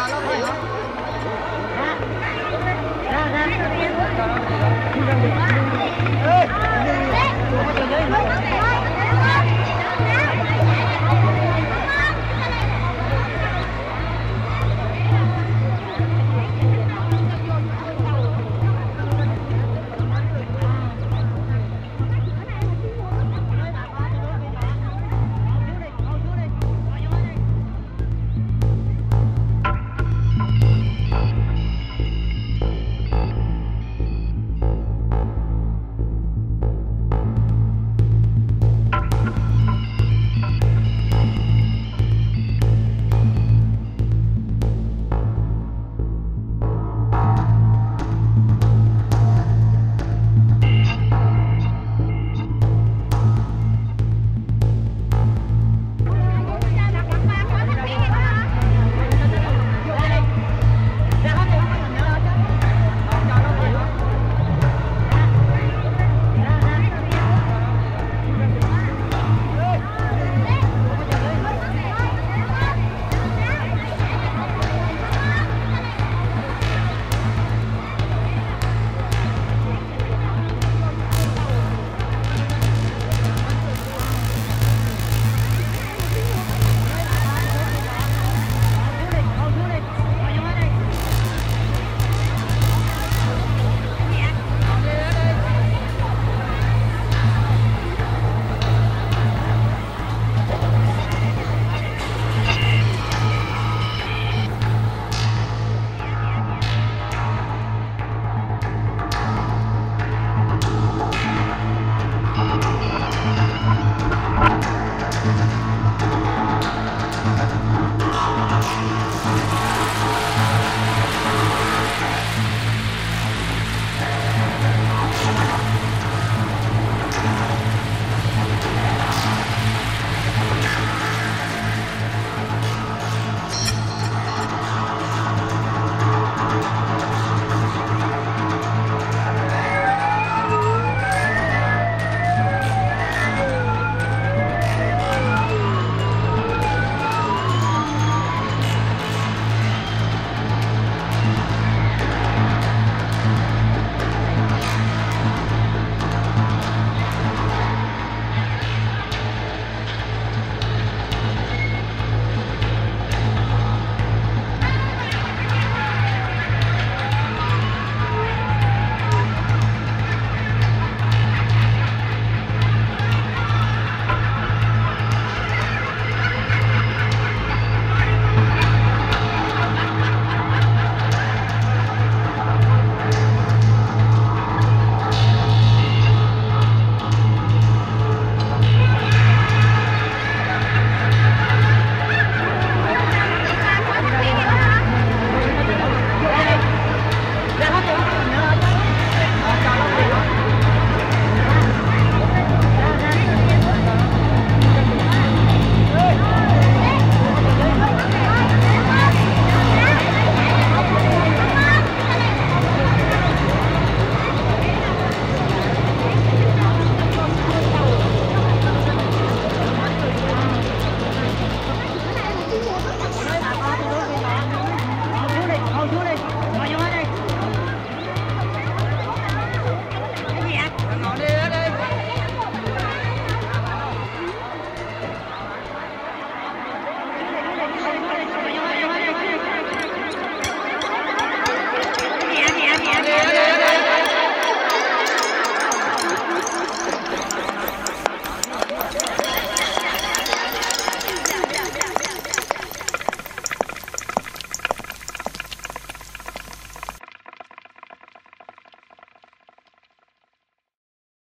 好了可以了